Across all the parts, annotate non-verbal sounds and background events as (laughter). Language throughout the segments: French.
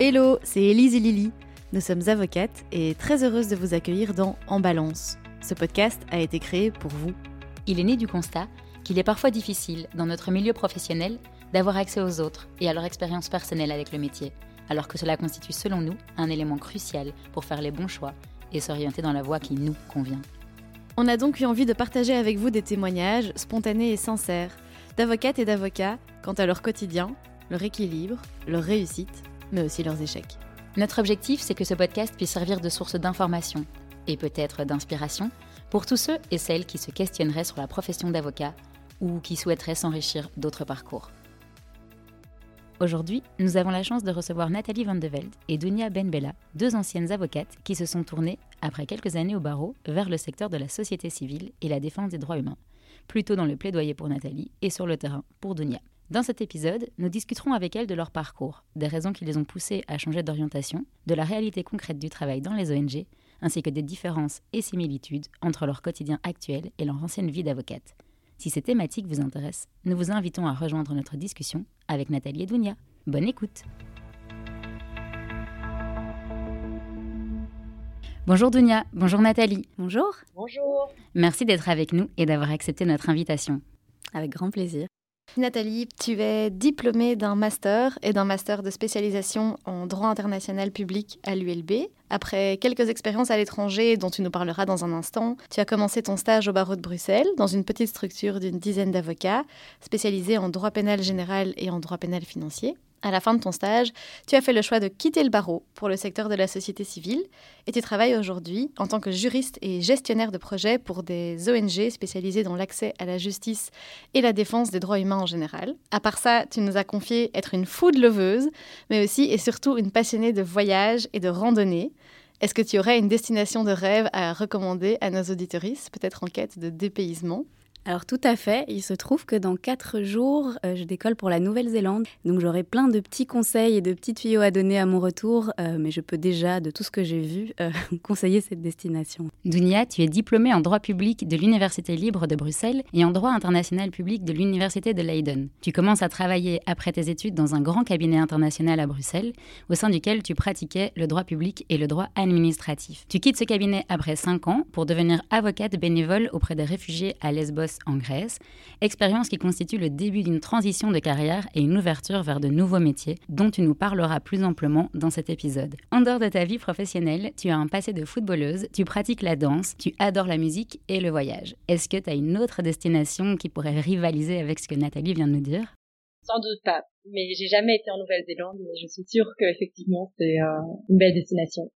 Hello, c'est Élise et Lily. Nous sommes avocates et très heureuses de vous accueillir dans En Balance. Ce podcast a été créé pour vous. Il est né du constat qu'il est parfois difficile, dans notre milieu professionnel, d'avoir accès aux autres et à leur expérience personnelle avec le métier, alors que cela constitue selon nous un élément crucial pour faire les bons choix et s'orienter dans la voie qui nous convient. On a donc eu envie de partager avec vous des témoignages spontanés et sincères d'avocates et d'avocats quant à leur quotidien, leur équilibre, leur réussite mais aussi leurs échecs. Notre objectif, c'est que ce podcast puisse servir de source d'information et peut-être d'inspiration pour tous ceux et celles qui se questionneraient sur la profession d'avocat ou qui souhaiteraient s'enrichir d'autres parcours. Aujourd'hui, nous avons la chance de recevoir Nathalie Van de Velde et Dunia Benbella, deux anciennes avocates qui se sont tournées, après quelques années au barreau, vers le secteur de la société civile et la défense des droits humains, plutôt dans le plaidoyer pour Nathalie et sur le terrain pour Dunia. Dans cet épisode, nous discuterons avec elles de leur parcours, des raisons qui les ont poussées à changer d'orientation, de la réalité concrète du travail dans les ONG, ainsi que des différences et similitudes entre leur quotidien actuel et leur ancienne vie d'avocate. Si ces thématiques vous intéressent, nous vous invitons à rejoindre notre discussion avec Nathalie et Dounia. Bonne écoute Bonjour Dounia, bonjour Nathalie. Bonjour. Bonjour. Merci d'être avec nous et d'avoir accepté notre invitation. Avec grand plaisir. Nathalie, tu es diplômée d'un master et d'un master de spécialisation en droit international public à l'ULB. Après quelques expériences à l'étranger dont tu nous parleras dans un instant, tu as commencé ton stage au barreau de Bruxelles dans une petite structure d'une dizaine d'avocats spécialisés en droit pénal général et en droit pénal financier. À la fin de ton stage, tu as fait le choix de quitter le barreau pour le secteur de la société civile et tu travailles aujourd'hui en tant que juriste et gestionnaire de projets pour des ONG spécialisées dans l'accès à la justice et la défense des droits humains en général. À part ça, tu nous as confié être une food leveuse, mais aussi et surtout une passionnée de voyage et de randonnée. Est-ce que tu aurais une destination de rêve à recommander à nos auditoristes, peut-être en quête de dépaysement? Alors tout à fait, il se trouve que dans quatre jours, euh, je décolle pour la Nouvelle-Zélande. Donc j'aurai plein de petits conseils et de petits tuyaux à donner à mon retour, euh, mais je peux déjà, de tout ce que j'ai vu, euh, (laughs) conseiller cette destination. Dunia, tu es diplômée en droit public de l'Université libre de Bruxelles et en droit international public de l'Université de Leiden. Tu commences à travailler après tes études dans un grand cabinet international à Bruxelles, au sein duquel tu pratiquais le droit public et le droit administratif. Tu quittes ce cabinet après cinq ans pour devenir avocate bénévole auprès des réfugiés à Lesbos en Grèce, expérience qui constitue le début d'une transition de carrière et une ouverture vers de nouveaux métiers dont tu nous parleras plus amplement dans cet épisode. En dehors de ta vie professionnelle, tu as un passé de footballeuse, tu pratiques la danse, tu adores la musique et le voyage. Est-ce que tu as une autre destination qui pourrait rivaliser avec ce que Nathalie vient de nous dire? Sans doute pas, mais j'ai jamais été en Nouvelle-Zélande, mais je suis sûre qu'effectivement c'est euh, une belle destination.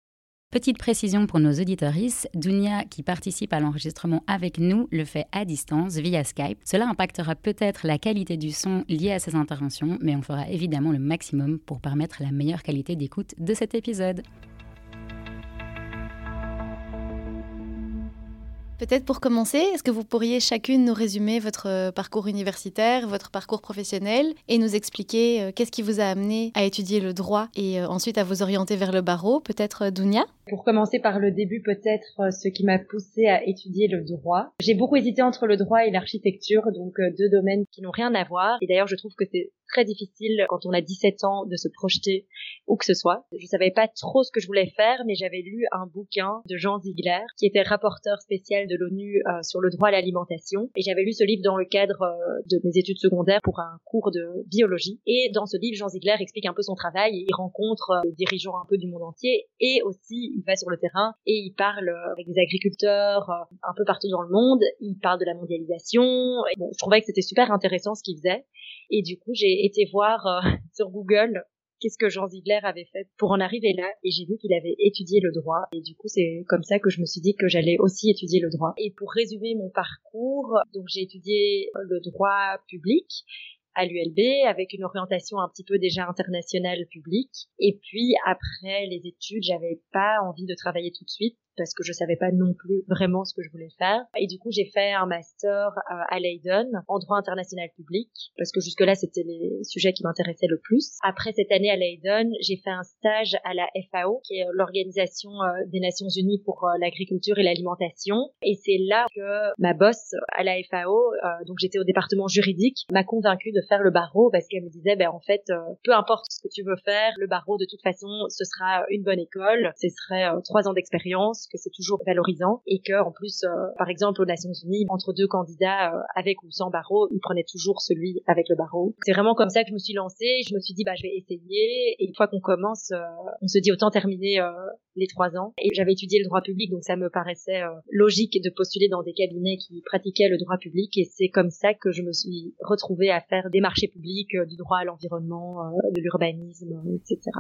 Petite précision pour nos auditorices, Dunia, qui participe à l'enregistrement avec nous, le fait à distance via Skype. Cela impactera peut-être la qualité du son lié à ces interventions, mais on fera évidemment le maximum pour permettre la meilleure qualité d'écoute de cet épisode. Peut-être pour commencer, est-ce que vous pourriez chacune nous résumer votre euh, parcours universitaire, votre parcours professionnel et nous expliquer euh, qu'est-ce qui vous a amené à étudier le droit et euh, ensuite à vous orienter vers le barreau? Peut-être Dounia? Pour commencer par le début, peut-être ce qui m'a poussé à étudier le droit. J'ai beaucoup hésité entre le droit et l'architecture, donc deux domaines qui n'ont rien à voir. Et d'ailleurs, je trouve que c'est très difficile quand on a 17 ans de se projeter où que ce soit. Je savais pas trop ce que je voulais faire, mais j'avais lu un bouquin de Jean Ziegler, qui était rapporteur spécial l'ONU euh, sur le droit à l'alimentation. Et j'avais lu ce livre dans le cadre euh, de mes études secondaires pour un cours de biologie. Et dans ce livre, Jean Ziegler explique un peu son travail. Il rencontre euh, des dirigeants un peu du monde entier. Et aussi, il va sur le terrain et il parle avec des agriculteurs un peu partout dans le monde. Il parle de la mondialisation. Et bon, je trouvais que c'était super intéressant ce qu'il faisait. Et du coup, j'ai été voir (laughs) sur Google qu'est-ce que Jean Ziegler avait fait pour en arriver là. Et j'ai vu qu'il avait étudié le droit. Et du coup c'est comme ça que je me suis dit que j'allais aussi étudier le droit. Et pour résumer mon parcours donc j'ai étudié le droit public à l'ULB avec une orientation un petit peu déjà internationale publique. Et puis après les études j'avais pas envie de travailler tout de suite parce que je savais pas non plus vraiment ce que je voulais faire. Et du coup, j'ai fait un master euh, à Leiden en droit international public parce que jusque-là, c'était les sujets qui m'intéressaient le plus. Après cette année à Leiden, j'ai fait un stage à la FAO, qui est l'organisation euh, des Nations Unies pour euh, l'agriculture et l'alimentation. Et c'est là que ma boss à la FAO, donc j'étais au département juridique, m'a convaincue de faire le barreau parce qu'elle me disait, ben en fait, peu importe ce que tu veux faire, le barreau de toute façon, ce sera une bonne école, ce serait trois ans d'expérience que c'est toujours valorisant et que en plus, euh, par exemple aux Nations Unies, entre deux candidats euh, avec ou sans barreau, ils prenaient toujours celui avec le barreau. C'est vraiment comme ça que je me suis lancée. Je me suis dit bah je vais essayer et une fois qu'on commence, euh, on se dit autant terminer les trois ans. Et j'avais étudié le droit public, donc ça me paraissait logique de postuler dans des cabinets qui pratiquaient le droit public. Et c'est comme ça que je me suis retrouvée à faire des marchés publics, du droit à l'environnement, de l'urbanisme, etc.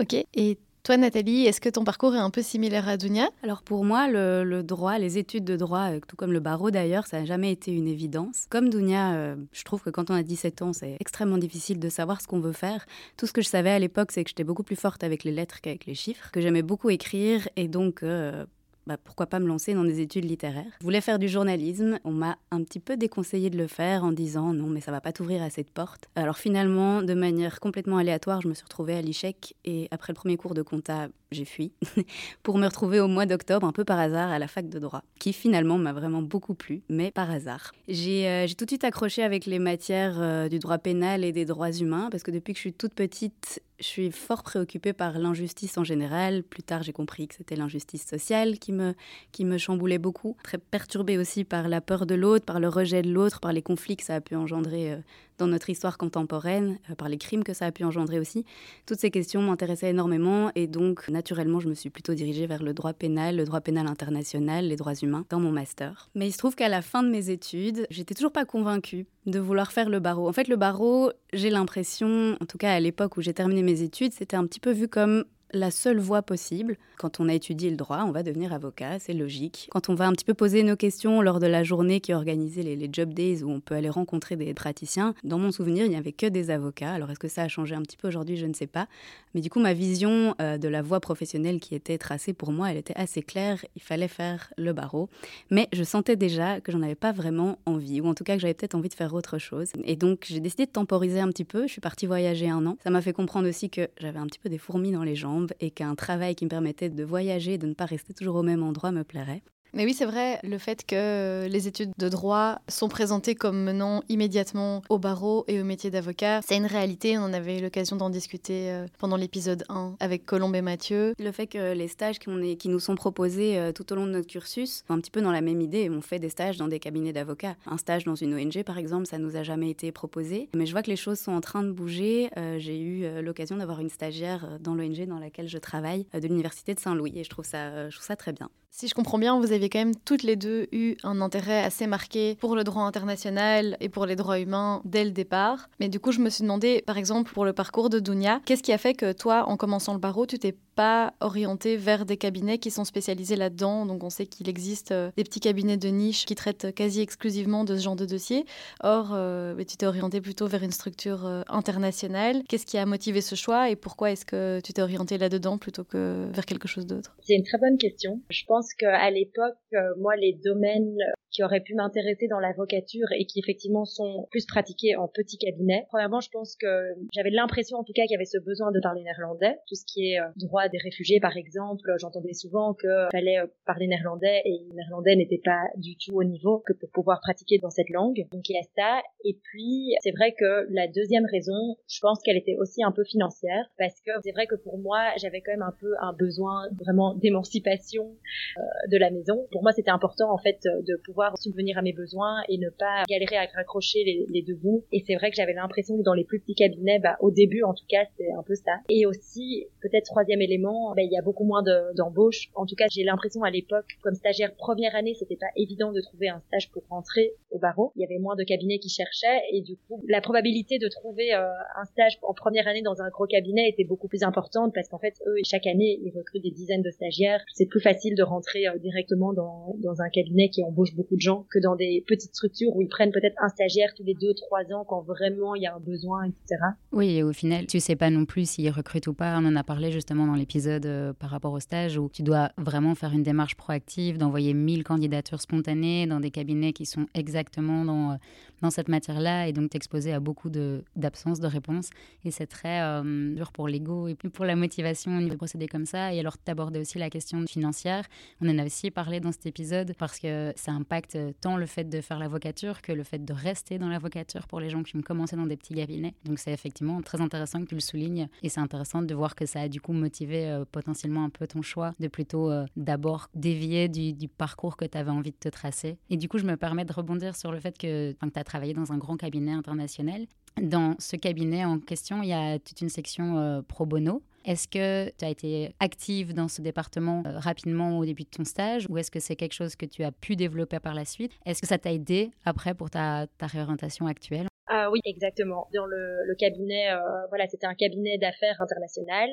Ok. Et toi, Nathalie, est-ce que ton parcours est un peu similaire à Dunia? Alors pour moi, le, droit, les études de droit, euh, tout comme le barreau d'ailleurs, ça n'a jamais été une évidence. Comme Dunia, euh, je trouve que quand on a 17 ans, c'est extrêmement difficile de savoir ce qu'on veut faire. Tout ce que je savais à l'époque, c'est que j'étais beaucoup plus forte avec les lettres qu'avec les chiffres, que j'aimais beaucoup écrire et donc... Euh, bah, pourquoi pas me lancer dans des études littéraires. Je voulais faire du journalisme, on m'a un petit peu déconseillé de le faire en disant non mais ça va pas t'ouvrir à cette porte. Alors finalement, de manière complètement aléatoire, je me suis retrouvée à l'ICHEC et après le premier cours de compta, j'ai fui (laughs) pour me retrouver au mois d'octobre un peu par hasard à la fac de droit, qui finalement m'a vraiment beaucoup plu, mais par hasard. J'ai euh, tout de suite accroché avec les matières euh, du droit pénal et des droits humains parce que depuis que je suis toute petite, je suis fort préoccupée par l'injustice en général. Plus tard, j'ai compris que c'était l'injustice sociale qui me, qui me chamboulait beaucoup. Très perturbée aussi par la peur de l'autre, par le rejet de l'autre, par les conflits que ça a pu engendrer euh, dans notre histoire contemporaine, euh, par les crimes que ça a pu engendrer aussi. Toutes ces questions m'intéressaient énormément et donc naturellement je me suis plutôt dirigée vers le droit pénal, le droit pénal international, les droits humains dans mon master. Mais il se trouve qu'à la fin de mes études, j'étais toujours pas convaincue de vouloir faire le barreau. En fait, le barreau, j'ai l'impression, en tout cas à l'époque où j'ai terminé mes études, c'était un petit peu vu comme la seule voie possible. Quand on a étudié le droit, on va devenir avocat, c'est logique. Quand on va un petit peu poser nos questions lors de la journée qui est organisée, les, job days, où on peut aller rencontrer des praticiens, dans mon souvenir, il n'y avait que des avocats. Alors est-ce que ça a changé un petit peu aujourd'hui? Je ne sais pas. Mais du coup, ma vision euh, de la voie professionnelle qui était tracée pour moi, elle était assez claire. Il fallait faire le barreau. Mais je sentais déjà que j'en avais pas vraiment envie, ou en tout cas que j'avais peut-être envie de faire autre chose. Et donc j'ai décidé de temporiser un petit peu. Je suis partie voyager un an. Ça m'a fait comprendre aussi que j'avais un petit peu des fourmis dans les jambes et qu'un travail qui me permettait de voyager, de ne pas rester toujours au même endroit me plairait. Mais oui, c'est vrai, le fait que les études de droit sont présentées comme menant immédiatement au barreau et au métier d'avocat, c'est une réalité. On en avait l'occasion d'en discuter euh, pendant l'épisode 1 avec Colombe et Mathieu. Le fait que les stages qui, nous sont proposés euh, tout au long de notre cursus, un petit peu dans la même idée, on fait des stages dans des cabinets d'avocats. Un stage dans une ONG, par exemple, ça nous a jamais été proposé. Mais je vois que les choses sont en train de bouger. Euh, j'ai eu l'occasion d'avoir une stagiaire dans l'ONG dans laquelle je travaille, de l'Université de Saint-Louis, et je trouve ça très bien. Si je comprends bien, vous aviez quand même toutes les deux eu un intérêt assez marqué pour le droit international et pour les droits humains dès le départ. Mais du coup, je me suis demandé, par exemple, pour le parcours de Dunia, qu'est-ce qui a fait que toi, en commençant le barreau, tu t'es pas orienté vers des cabinets qui sont spécialisés là-dedans? Donc on sait qu'il existe euh, des petits cabinets de niche qui traitent quasi exclusivement de ce genre de dossier. Or, euh, tu t'es orienté plutôt vers une structure euh, internationale. Qu'est-ce qui a motivé ce choix et pourquoi est-ce que tu t'es orienté là-dedans plutôt que vers quelque chose d'autre? C'est une très bonne question. Je pense qu'à l'époque, moi, les domaines qui auraient pu m'intéresser dans l'avocature et qui effectivement sont plus pratiqués en petits cabinets. Premièrement, je pense que j'avais l'impression en tout cas qu'il y avait ce besoin de parler néerlandais, tout ce qui est droit des réfugiés, par exemple, j'entendais souvent qu'il fallait euh, parler néerlandais et le néerlandais n'était pas du tout au niveau que pour pouvoir pratiquer dans cette langue. Donc il y a ça. Et puis, c'est vrai que la deuxième raison, je pense qu'elle était aussi un peu financière parce que c'est vrai que pour moi, j'avais quand même un peu un besoin vraiment d'émancipation euh, de la maison. Pour moi, c'était important en fait de pouvoir subvenir à mes besoins et ne pas galérer à raccrocher les, les deux bouts. Et c'est vrai que j'avais l'impression que dans les plus petits cabinets, bah, au début en tout cas, c'est un peu ça. Et aussi, peut-être troisième élément, ben, il y a beaucoup moins d'embauches. en tout cas, j'ai l'impression à l'époque, comme stagiaire première année, c'était pas évident de trouver un stage pour rentrer au barreau. Il y avait moins de cabinets qui cherchaient et du coup, la probabilité de trouver euh, un stage en première année dans un gros cabinet était beaucoup plus importante parce qu'en fait, eux, chaque année, ils recrutent des dizaines de stagiaires. C'est plus facile de rentrer euh, directement dans, dans un cabinet qui embauche beaucoup de gens que dans des petites structures où ils prennent peut-être un stagiaire tous les deux, trois ans quand vraiment il y a un besoin, etc. Oui, et au final, tu sais pas non plus s'ils recrutent ou pas. On en a parlé justement dans l'épisode euh, par rapport au stage où tu dois vraiment faire une démarche proactive, d'envoyer 1000 candidatures spontanées dans des cabinets qui sont exactement dans, euh, dans cette matière-là et donc t'exposer à beaucoup d'absence de, réponses. Et c'est très euh, dur pour l'ego et pour la motivation de procéder comme ça. Et alors, d'aborder aussi la question financière. On en a aussi parlé dans cet épisode parce que ça impacte tant le fait de faire l'avocature que le fait de rester dans l'avocature pour les gens qui ont commencé dans des petits cabinets. Donc, c'est effectivement très intéressant que tu le soulignes et c'est intéressant de voir que ça a du coup motivé euh, potentiellement un peu ton choix de plutôt euh, d'abord dévier du, parcours que tu avais envie de te tracer. Et du coup, je me permets de rebondir sur le fait que, que tu as travaillé dans un grand cabinet international. Dans ce cabinet en question, il y a toute une section euh, pro bono. Est-ce que tu as été active dans ce département euh, rapidement au début de ton stage ou est-ce que c'est quelque chose que tu as pu développer par la suite? Est-ce que ça t'a aidé après pour ta, ta réorientation actuelle? Ah oui, exactement. Dans le, le cabinet, euh, voilà, c'était un cabinet d'affaires international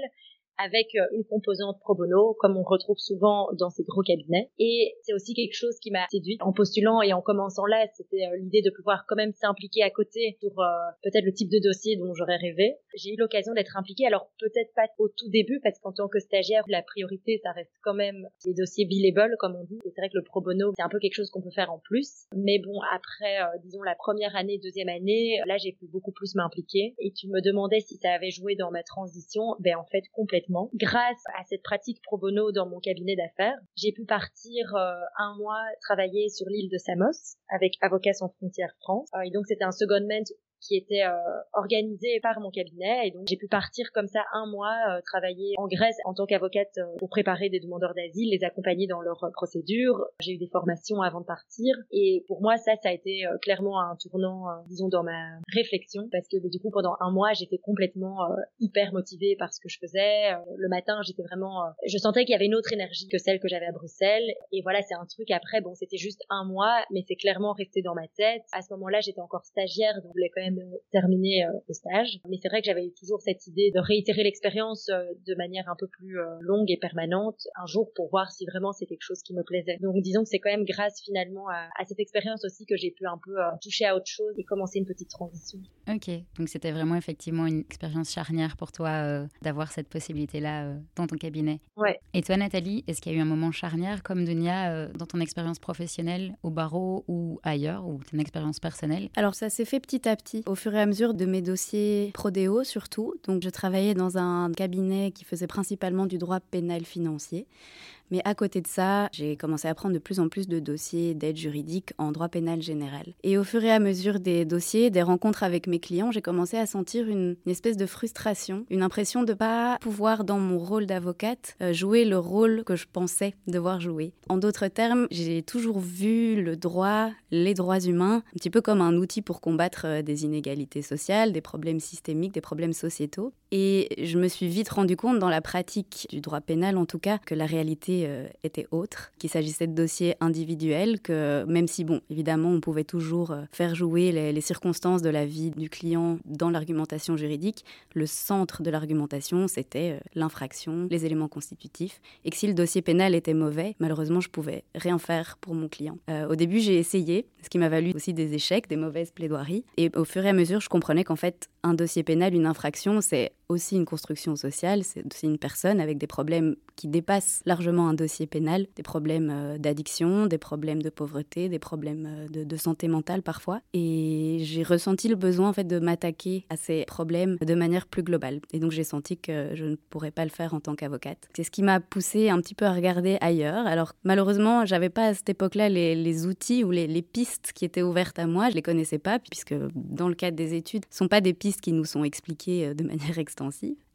avec euh, une composante pro bono, comme on retrouve souvent dans ces gros cabinets. Et c'est aussi quelque chose qui m'a séduite en postulant et en commençant là, c'était euh, l'idée de pouvoir quand même s'impliquer à côté pour euh, peut-être le type de dossier dont j'aurais rêvé. J'ai eu l'occasion d'être impliquée, alors peut-être pas au tout début, parce qu'en tant que stagiaire, la priorité, ça reste quand même les dossiers billable, comme on dit. Et c'est vrai que le pro bono, c'est un peu quelque chose qu'on peut faire en plus. Mais bon, après, disons, la première année, deuxième année, là, j'ai pu beaucoup plus m'impliquer. Et tu me demandais si ça avait joué dans ma transition. Ben, en fait, complètement Grâce à cette pratique pro bono dans mon cabinet d'affaires, j'ai pu partir euh, un mois travailler sur l'île de Samos avec Avocats sans frontières France. Euh, et donc c'était un secondment qui était euh, organisé par mon cabinet et donc j'ai pu partir comme ça un mois euh, travailler en Grèce en tant qu'avocate euh, pour préparer des demandeurs d'asile, les accompagner dans leurs procédures. J'ai eu des formations avant de partir et pour moi ça ça a été clairement un tournant disons dans ma réflexion parce que du coup pendant un mois j'étais complètement hyper motivée par ce que je faisais. le matin j'étais vraiment je sentais qu'il y avait une autre énergie que celle que j'avais à Bruxelles et voilà c'est un truc après bon c'était juste un mois mais c'est clairement resté dans ma tête. À ce moment-là j'étais encore stagiaire donc terminer euh, le stage. Mais c'est vrai que j'avais toujours cette idée de réitérer l'expérience euh, de manière un peu plus euh, longue et permanente un jour pour voir si vraiment c'est quelque chose qui me plaisait. Donc disons que c'est quand même grâce finalement à, cette expérience aussi que j'ai pu un peu toucher à autre chose et commencer une petite transition. Ok, donc c'était vraiment effectivement une expérience charnière pour toi d'avoir cette possibilité-là dans ton cabinet. Ouais. Et toi Nathalie, est-ce qu'il y a eu un moment charnière comme Dunia dans ton expérience professionnelle au barreau ou ailleurs ou ton expérience personnelle? Alors ça s'est fait petit à petit au fur et à mesure de mes dossiers prodéo surtout. Donc je travaillais dans un cabinet qui faisait principalement du droit pénal financier. Mais à côté de ça, j'ai commencé à prendre de plus en plus de dossiers d'aide juridique en droit pénal général. Et au fur et à mesure des dossiers, des rencontres avec mes clients, j'ai commencé à sentir une, espèce de frustration, une impression de ne pas pouvoir, dans mon rôle d'avocate, euh, jouer le rôle que je pensais devoir jouer. En d'autres termes, j'ai toujours vu le droit, les droits humains, un petit peu comme un outil pour combattre euh, des inégalités sociales, des problèmes systémiques, des problèmes sociétaux. Et je me suis vite rendu compte dans la pratique du droit pénal, en tout cas, que la réalité euh, était autre, qu'il s'agissait de dossiers individuels, que même si, bon, évidemment, on pouvait toujours euh, faire jouer les, circonstances de la vie du client dans l'argumentation juridique, le centre de l'argumentation, c'était euh, l'infraction, les éléments constitutifs, et que si le dossier pénal était mauvais, malheureusement, je pouvais rien faire pour mon client. au début, j'ai essayé, ce qui m'a valu aussi des échecs, des mauvaises plaidoiries, et au fur et à mesure, je comprenais qu'en fait, un dossier pénal, une infraction, c'est aussi une construction sociale, c'est aussi une personne avec des problèmes qui dépassent largement un dossier pénal, des problèmes euh, d'addiction, des problèmes de pauvreté, des problèmes euh, de, santé mentale parfois. Et j'ai ressenti le besoin en fait de m'attaquer à ces problèmes de manière plus globale. Et donc j'ai senti que je ne pourrais pas le faire en tant qu'avocate. C'est ce qui m'a poussé un petit peu à regarder ailleurs. Alors malheureusement, j'avais pas à cette époque-là les, outils ou les, les, pistes qui étaient ouvertes à moi. Je les connaissais pas puisque dans le cadre des études, ce sont pas des pistes qui nous sont expliquées euh, de (laughs) manière extrêmement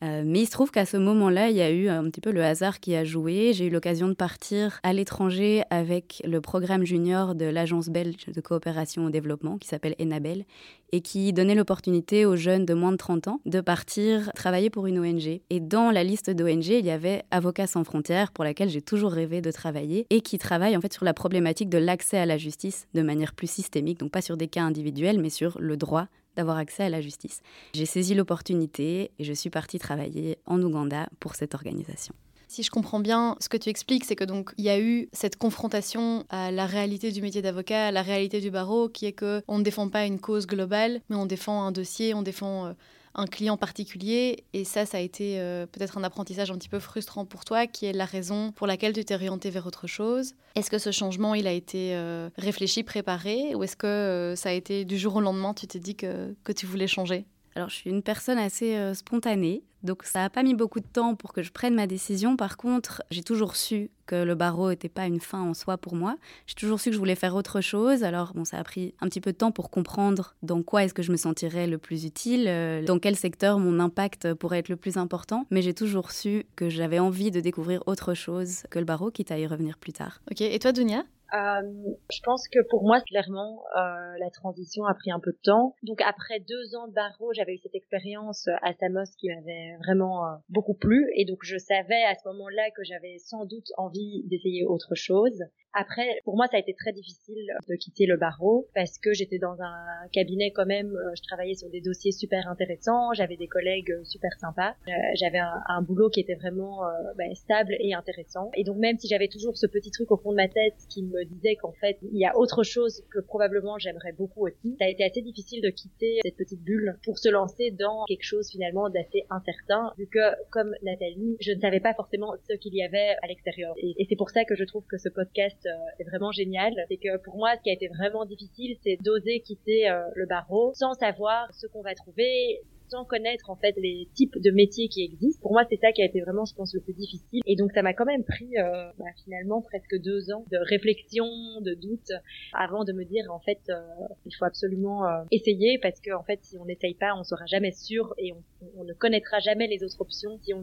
euh, mais il se trouve qu'à ce moment-là, il y a eu un petit peu le hasard qui a joué. J'ai eu l'occasion de partir à l'étranger avec le programme junior de l'Agence belge de coopération au développement qui s'appelle Enabel et qui donnait l'opportunité aux jeunes de moins de 30 ans de partir travailler pour une ONG. Et dans la liste d'ONG, il y avait Avocats sans frontières pour laquelle j'ai toujours rêvé de travailler et qui travaille en fait sur la problématique de l'accès à la justice de manière plus systémique, donc pas sur des cas individuels, mais sur le droit d'avoir accès à la justice. J'ai saisi l'opportunité et je suis partie travailler en Ouganda pour cette organisation. Si je comprends bien, ce que tu expliques, c'est que donc il y a eu cette confrontation à la réalité du métier d'avocat, à la réalité du barreau, qui est que on ne défend pas une cause globale, mais on défend un dossier, on défend euh, un client particulier. Et ça, ça a été euh, peut-être un apprentissage un petit peu frustrant pour toi, qui est la raison pour laquelle tu t'es orienté vers autre chose. Est-ce que ce changement, il a été euh, réfléchi, préparé, ou est-ce que ça a été du jour au lendemain, tu t'es dit que, que tu voulais changer? Alors, je suis une personne assez euh, spontanée, donc ça n'a pas mis beaucoup de temps pour que je prenne ma décision. Par contre, j'ai toujours su que le barreau n'était pas une fin en soi pour moi. J'ai toujours su que je voulais faire autre chose. Alors, bon, ça a pris un petit peu de temps pour comprendre dans quoi est-ce que je me sentirais le plus utile, euh, dans quel secteur mon impact pourrait être le plus important. Mais j'ai toujours su que j'avais envie de découvrir autre chose que le barreau, quitte à y revenir plus tard. Ok, et toi, Dunia? Euh, je pense que pour moi, clairement, euh, la transition a pris un peu de temps. Donc après deux ans de barreau, j'avais eu cette expérience à Samos qui m'avait vraiment euh, beaucoup plu. Et donc je savais à ce moment-là que j'avais sans doute envie d'essayer autre chose. Après, pour moi, ça a été très difficile de quitter le barreau parce que j'étais dans un cabinet quand même, euh, je travaillais sur des dossiers super intéressants, j'avais des collègues euh, super sympas, euh, j'avais un, boulot qui était vraiment ben, stable et intéressant. Et donc même si j'avais toujours ce petit truc au fond de ma tête qui me disait qu'en fait, il y a autre chose que probablement j'aimerais beaucoup aussi, ça a été assez difficile de quitter cette petite bulle pour se lancer dans quelque chose finalement d'assez incertain, vu que comme Nathalie, je ne savais pas forcément ce qu'il y avait à l'extérieur. Et c'est pour ça que je trouve que ce podcast euh, est vraiment génial. C'est que pour moi, ce qui a été vraiment difficile, c'est d'oser quitter euh, le barreau sans savoir ce qu'on va trouver, sans connaître en fait les types de métiers qui existent. Pour moi, c'est ça qui a été vraiment, je pense, le plus difficile. Et donc, ça m'a quand même pris euh, bah, finalement presque deux ans de réflexion, de doute, avant de me dire en fait, euh, il faut absolument euh, essayer parce que en fait, si on n'essaye pas, on sera jamais sûr et on, on, ne connaîtra jamais les autres options si on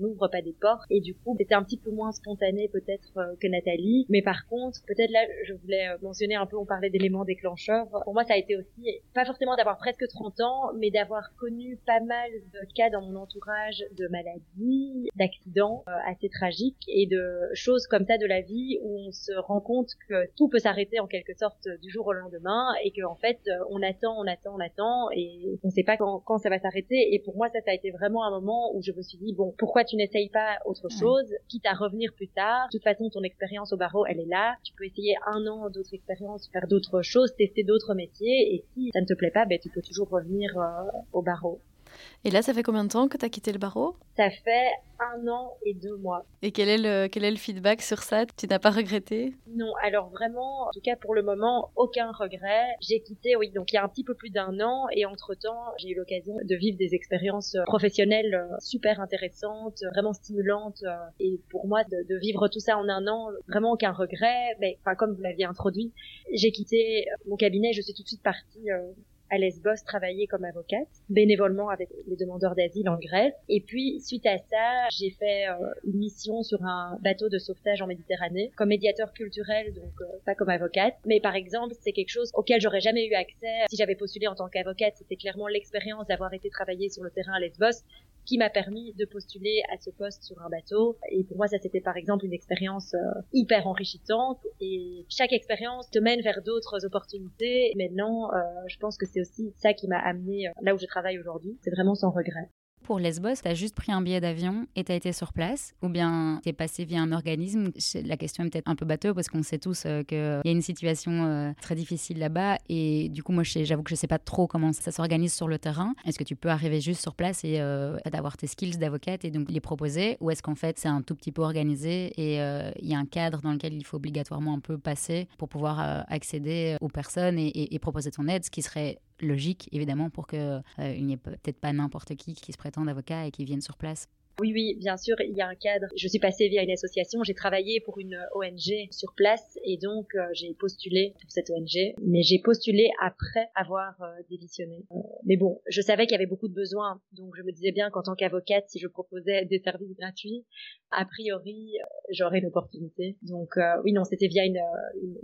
n'ouvre pas des portes. Et du coup, c'était un petit peu moins spontané peut-être euh, que Nathalie, mais par contre, peut-être là, je voulais mentionner un peu, on parlait d'éléments déclencheurs. Pour moi, ça a été aussi pas forcément d'avoir presque 30 ans, mais d'avoir connu pas mal de cas dans mon entourage de maladies, d'accidents euh, assez tragiques et de choses comme ça de la vie où on se rend compte que tout peut s'arrêter en quelque sorte du jour au lendemain et que en fait euh, on attend, on attend, on attend et on sait pas quand, quand ça va s'arrêter. Et pour moi ça, ça a été vraiment un moment où je me suis dit bon pourquoi tu n'essayes pas autre chose, quitte à revenir plus tard. De toute façon ton expérience au barreau elle est là. Tu peux essayer un an d'autres expériences, faire d'autres choses, tester d'autres métiers et si ça ne te plaît pas, ben tu peux toujours revenir euh, au barreau. Et là, ça fait combien de temps que tu as quitté le barreau? Ça fait un an et deux mois. Et quel est le, quel est le feedback sur ça? Tu n'as pas regretté? Non, alors vraiment, en tout cas pour le moment, aucun regret. J'ai quitté, oui, donc il y a un petit peu plus d'un an et entre-temps, j'ai eu l'occasion de vivre des expériences professionnelles euh, super intéressantes, vraiment stimulantes. Euh, et pour moi, de, de vivre tout ça en un an, vraiment aucun regret. Mais, enfin, comme vous l'aviez introduit, j'ai quitté mon cabinet, je suis tout de suite partie euh, à Lesbos travailler comme avocate, bénévolement avec les demandeurs d'asile en Grèce. Et puis, suite à ça, j'ai fait euh, une mission sur un bateau de sauvetage en Méditerranée, comme médiateur culturel, donc euh, pas comme avocate. Mais par exemple, c'est quelque chose auquel j'aurais jamais eu accès si j'avais postulé en tant qu'avocate. C'était clairement l'expérience d'avoir été travailler sur le terrain à Lesbos qui m'a permis de postuler à ce poste sur un bateau. Et pour moi, ça c'était par exemple une expérience euh, hyper enrichissante. Et chaque expérience te mène vers d'autres opportunités. Maintenant, euh, je pense que c'est aussi ça qui m'a amené euh, là où je travaille aujourd'hui. C'est vraiment sans regret pour Lesbos, tu as juste pris un billet d'avion et tu as été sur place Ou bien tu es passé via un organisme? La question est peut-être un peu bateau parce qu'on sait tous euh, qu'il y a une situation euh, très difficile là-bas. Et du coup, moi, j'avoue que je sais pas trop comment ça s'organise sur le terrain. Est-ce que tu peux arriver juste sur place et euh, avoir tes skills d'avocate et donc les proposer Ou est-ce qu'en fait, c'est un tout petit peu organisé et il y a un cadre dans lequel il faut obligatoirement un peu passer pour pouvoir accéder aux personnes et, et proposer ton aide, ce qui serait logique, évidemment, pour qu'il euh, n'y ait peut-être pas n'importe qui qui se prétende avocat et qui vienne sur place. Oui, oui, bien sûr, il y a un cadre. Je suis passée via une association, j'ai travaillé pour une ONG sur place et donc euh, j'ai postulé pour cette ONG, mais j'ai postulé après avoir euh, démissionné. mais bon, je savais qu'il y avait beaucoup de besoins, donc je me disais bien qu'en tant qu'avocate, si je proposais des services gratuits, a priori, j'aurais une opportunité. Donc oui, non, c'était via une,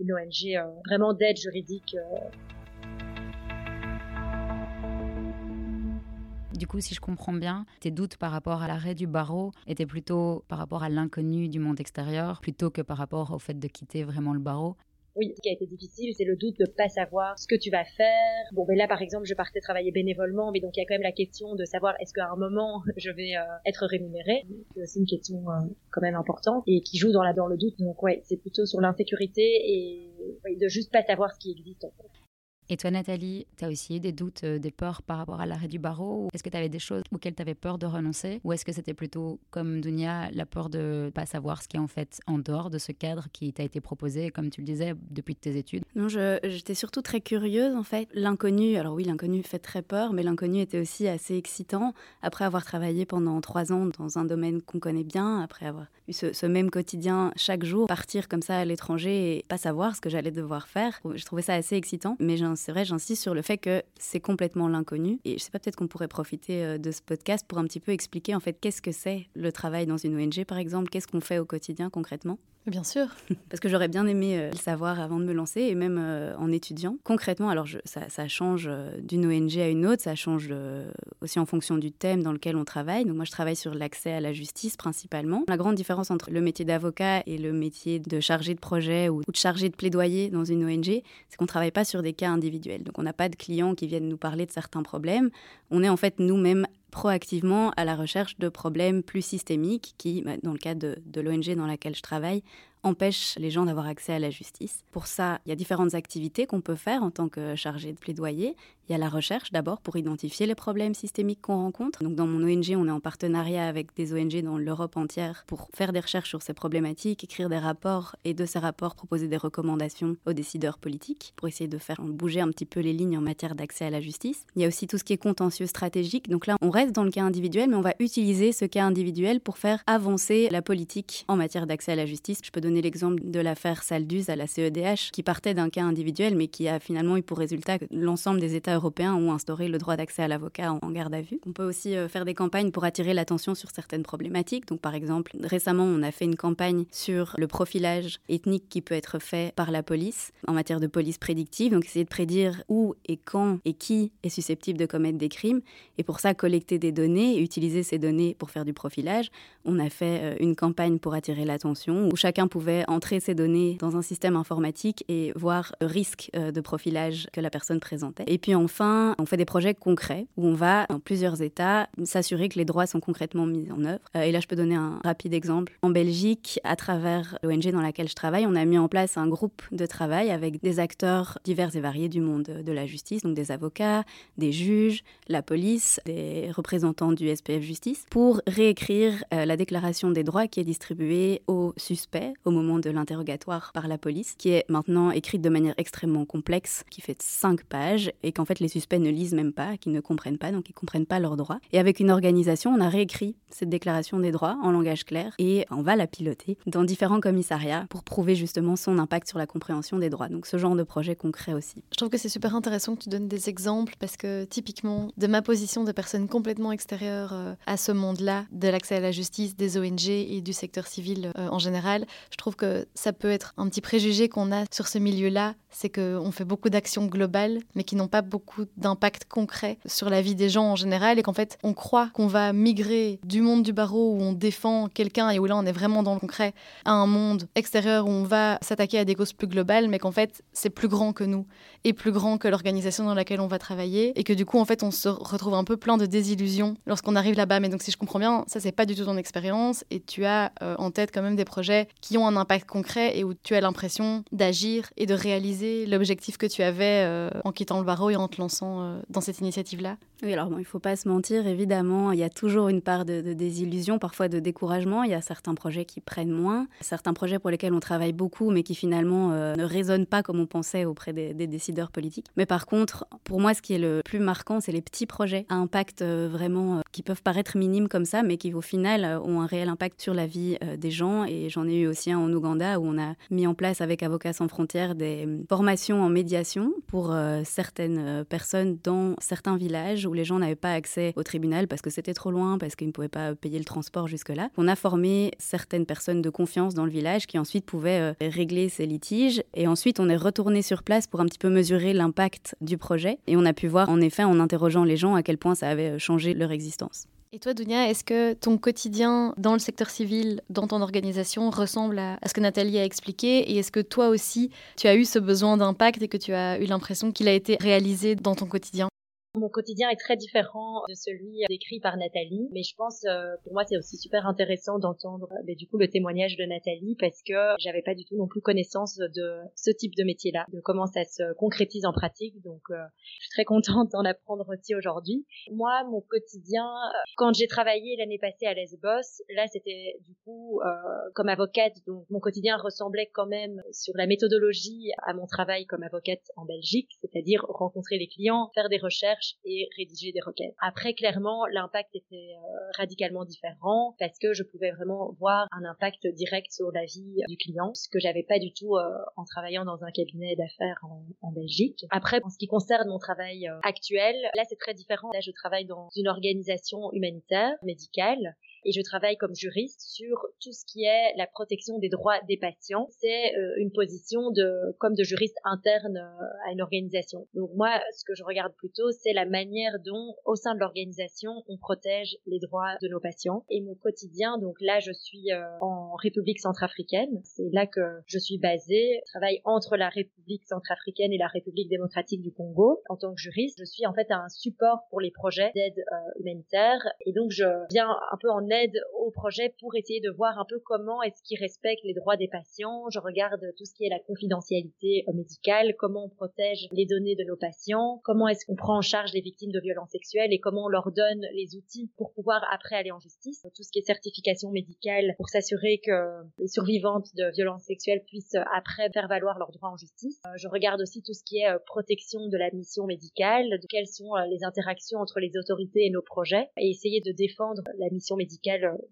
une ONG vraiment d'aide juridique. Du coup, si je comprends bien, tes doutes par rapport à l'arrêt du barreau étaient plutôt par rapport à l'inconnu du monde extérieur, plutôt que par rapport au fait de quitter vraiment le barreau. Oui, ce qui a été difficile, c'est le doute de pas savoir ce que tu vas faire. Bon, ben là, par exemple, je partais travailler bénévolement, mais donc il y a quand même la question de savoir est-ce qu'à un moment (laughs) je vais euh, être rémunéré. C'est aussi une question euh, quand même importante et qui joue dans la le doute. Donc ouais, c'est plutôt sur l'insécurité et de juste pas savoir ce qui existe en fait. Et toi, Nathalie, tu as aussi eu des doutes, euh, des peurs par rapport à l'arrêt du barreau Est-ce que tu avais des choses auxquelles tu avais peur de renoncer Ou est-ce que c'était plutôt, comme Dunia, la peur de ne pas savoir ce qui est en fait en dehors de ce cadre qui t'a été proposé, comme tu le disais, depuis tes études? Non, j'étais surtout très curieuse en fait. L'inconnu, alors oui, l'inconnu fait très peur, mais l'inconnu était aussi assez excitant. Après avoir travaillé pendant trois ans dans un domaine qu'on connaît bien, après avoir eu ce, même quotidien chaque jour, partir comme ça à l'étranger et pas savoir ce que j'allais devoir faire, je trouvais ça assez excitant. Mais c'est vrai, j'insiste sur le fait que c'est complètement l'inconnu. Et je sais pas, peut-être qu'on pourrait profiter euh, de ce podcast pour un petit peu expliquer en fait qu'est-ce que c'est le travail dans une ONG par exemple, qu'est-ce qu'on fait au quotidien concrètement? Bien sûr. (laughs) Parce que j'aurais bien aimé euh, le savoir avant de me lancer et même euh, en étudiant. Concrètement, alors ça, change d'une ONG à une autre, ça change aussi en fonction du thème dans lequel on travaille. Donc moi je travaille sur l'accès à la justice principalement. La grande différence entre le métier d'avocat et le métier de chargé de projet ou de chargé de plaidoyer dans une ONG, c'est qu'on ne travaille pas sur des cas individuels. Donc on n'a pas de clients qui viennent nous parler de certains problèmes. On est en fait nous-mêmes proactivement à la recherche de problèmes plus systémiques qui, bah, dans le cas de, de l'ONG dans laquelle je travaille, empêche les gens d'avoir accès à la justice. Pour ça, il y a différentes activités qu'on peut faire en tant que chargé de plaidoyer. Il y a la recherche d'abord pour identifier les problèmes systémiques qu'on rencontre. Donc dans mon ONG, on est en partenariat avec des ONG dans l'Europe entière pour faire des recherches sur ces problématiques, écrire des rapports et de ces rapports proposer des recommandations aux décideurs politiques pour essayer de faire bouger un petit peu les lignes en matière d'accès à la justice. Il y a aussi tout ce qui est contentieux stratégique. Donc là, on reste dans le cas individuel, mais on va utiliser ce cas individuel pour faire avancer la politique en matière d'accès à la justice. Je peux donner l'exemple de l'affaire Saldus à la CEDH, qui partait d'un cas individuel, mais qui a finalement eu pour résultat que l'ensemble des États européens ont instauré le droit d'accès à l'avocat en garde à vue. On peut aussi euh, faire des campagnes pour attirer l'attention sur certaines problématiques. Donc, par exemple, récemment, on a fait une campagne sur le profilage ethnique qui peut être fait par la police en matière de police prédictive. Donc, essayer de prédire où et quand et qui est susceptible de commettre des crimes. Et pour ça, collecter des données utiliser ces données pour faire du profilage. On a fait euh, une campagne pour attirer l'attention où chacun pouvait entrer ces données dans un système informatique et voir le risque euh, de profilage que la personne présentait. Et puis enfin, on fait des projets concrets où on va, dans plusieurs États, s'assurer que les droits sont concrètement mis en œuvre. Euh, et là, je peux donner un rapide exemple. En Belgique, à travers l'ONG dans laquelle je travaille, on a mis en place un groupe de travail avec des acteurs divers et variés du monde de la justice, donc des avocats, des juges, la police, des représentants du SPF Justice, pour réécrire euh, la déclaration des droits qui est distribuée aux suspects au moment de l'interrogatoire par la police, qui est maintenant écrite de manière extrêmement complexe, qui fait cinq pages, et qu'en fait les suspects ne lisent même pas, qui ne comprennent pas, donc ils comprennent pas leurs droits. Et avec une organisation, on a réécrit cette déclaration des droits en langage clair, et on va la piloter dans différents commissariats pour prouver justement son impact sur la compréhension des droits. Donc ce genre de projet concret aussi. Je trouve que c'est super intéressant que tu donnes des exemples, parce que typiquement, de ma position de personne complètement extérieure euh, à ce monde-là, de l'accès à la justice, des ONG et du secteur civil euh, en général, je trouve que ça peut être un petit préjugé qu'on a sur ce milieu-là, c'est qu'on fait beaucoup d'actions globales, mais qui n'ont pas beaucoup d'impact concret sur la vie des gens en général, et qu'en fait, on croit qu'on va migrer du monde du barreau où on défend quelqu'un et où là on est vraiment dans le concret, à un monde extérieur où on va s'attaquer à des causes plus globales, mais qu'en fait, c'est plus grand que nous, et plus grand que l'organisation dans laquelle on va travailler, et que du coup, en fait, on se retrouve un peu plein de désillusions lorsqu'on arrive là-bas. Mais donc, si je comprends bien, ça, c'est pas du tout ton expérience, et tu as euh, en tête quand même des projets qui ont un impact concret et où tu as l'impression d'agir et de réaliser l'objectif que tu avais euh, en quittant le barreau et en te lançant euh, dans cette initiative-là Oui, alors bon, il ne faut pas se mentir, évidemment, il y a toujours une part de, désillusion, parfois de découragement. Il y a certains projets qui prennent moins, certains projets pour lesquels on travaille beaucoup, mais qui finalement euh, ne résonnent pas comme on pensait auprès des, décideurs politiques. Mais par contre, pour moi, ce qui est le plus marquant, c'est les petits projets à impact vraiment qui peuvent paraître minimes comme ça, mais qui au final ont un réel impact sur la vie des gens. Et j'en ai eu aussi en Ouganda où on a mis en place avec Avocats sans frontières des formations en médiation pour euh, certaines euh, personnes dans certains villages où les gens n'avaient pas accès au tribunal parce que c'était trop loin, parce qu'ils ne pouvaient pas payer le transport jusque-là. On a formé certaines personnes de confiance dans le village qui ensuite pouvaient euh, régler ces litiges. Et ensuite, on est retourné sur place pour un petit peu mesurer l'impact du projet. Et on a pu voir, en effet, en interrogeant les gens, à quel point ça avait changé leur existence. Et toi, Dunia, est-ce que ton quotidien dans le secteur civil, dans ton organisation, ressemble à, ce que Nathalie a expliqué? Et est-ce que toi aussi, tu as eu ce besoin d'impact et que tu as eu l'impression qu'il a été réalisé dans ton quotidien? Mon quotidien est très différent de celui décrit par Nathalie, mais je pense, euh, pour moi, c'est aussi super intéressant d'entendre euh, du coup le témoignage de Nathalie parce que j'avais pas du tout non plus connaissance de ce type de métier-là, de comment ça se concrétise en pratique. Donc, euh, je suis très contente d'en apprendre aussi aujourd'hui. Moi, mon quotidien, quand j'ai travaillé l'année passée à Lesbos, là, c'était du coup comme avocate, donc mon quotidien ressemblait quand même sur la méthodologie à mon travail comme avocate en Belgique, c'est-à-dire rencontrer les clients, faire des recherches et rédiger des requêtes. Après, clairement, l'impact était euh, radicalement différent parce que je pouvais vraiment voir un impact direct sur la vie du client, ce que j'avais pas du tout euh, en travaillant dans un cabinet d'affaires en, en, Belgique. Après, en ce qui concerne mon travail euh, actuel, là c'est très différent. Là, je travaille dans une organisation humanitaire, médicale, et je travaille comme juriste sur tout ce qui est la protection des droits des patients. C'est euh, une position de comme de juriste interne euh, à une organisation. Donc moi, ce que je regarde plutôt, c'est la manière dont au sein de l'organisation on protège les droits de nos patients. Et mon quotidien, donc là, je suis euh, en République centrafricaine. C'est là que je suis basée. Je travaille entre la République centrafricaine et la République démocratique du Congo. En tant que juriste, je suis en fait un support pour les projets d'aide humanitaire. Et donc je viens un peu en aide au projet pour essayer de voir un peu comment est-ce qu'ils respectent les droits des patients. Je regarde tout ce qui est la confidentialité médicale, comment on protège les données de nos patients, comment est-ce qu'on prend en charge les victimes de violences sexuelles et comment on leur donne les outils pour pouvoir après aller en justice. Tout ce qui est certification médicale pour s'assurer que les survivantes de violences sexuelles puissent après faire valoir leurs droits en justice. Euh, je regarde aussi tout ce qui est euh, protection de la mission médicale, de quelles sont euh, les interactions entre les autorités et nos projets et essayer de défendre la mission médicale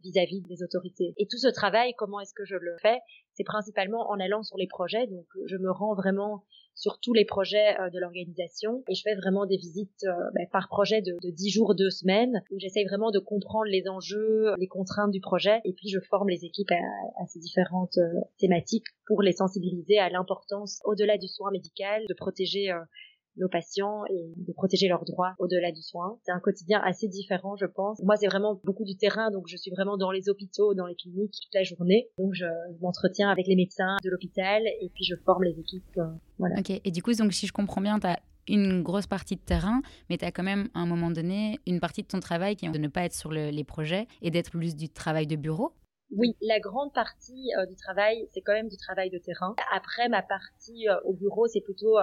vis-à-vis des autorités. Et tout ce travail, comment est-ce que je le fais C'est principalement en allant sur les projets. Donc, je me rends vraiment sur tous les projets euh, de l'organisation et je fais vraiment des visites euh, ben, par projet de, de 10 jours, 2 semaines où j'essaye vraiment de comprendre les enjeux, les contraintes du projet et puis je forme les équipes à, ces différentes euh, thématiques pour les sensibiliser à l'importance au-delà du soin médical de protéger nos patients et de protéger leurs droits au-delà du soin. C'est un quotidien assez différent, je pense. Moi, c'est vraiment beaucoup du terrain, donc je suis vraiment dans les hôpitaux, dans les cliniques toute la journée. Donc, je m'entretiens avec les médecins de l'hôpital et puis je forme les équipes. Euh, voilà. Ok. Et du coup, donc si je comprends bien, tu as une grosse partie de terrain, mais tu as quand même à un moment donné une partie de ton travail qui est de ne pas être sur les projets et d'être plus du travail de bureau? Oui, la grande partie euh, du travail, c'est quand même du travail de terrain. Après, ma partie euh, au bureau, c'est plutôt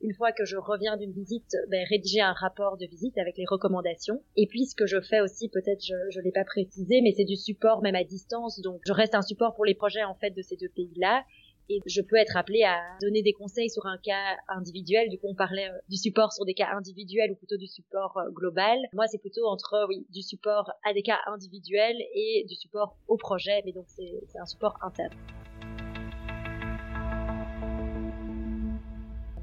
une fois que je reviens d'une visite, ben, rédiger un rapport de visite avec les recommandations. Et puis ce que je fais aussi, peut-être je ne l'ai pas précisé, mais c'est du support même à distance. Donc je reste un support pour les projets en fait de ces deux pays-là. Et je peux être appelée à donner des conseils sur un cas individuel. Du coup, on parlait euh, du support sur des cas individuels ou plutôt du support euh, global. Moi, c'est plutôt entre, oui, du support à des cas individuels et du support au projet. Mais donc, c'est un support interne.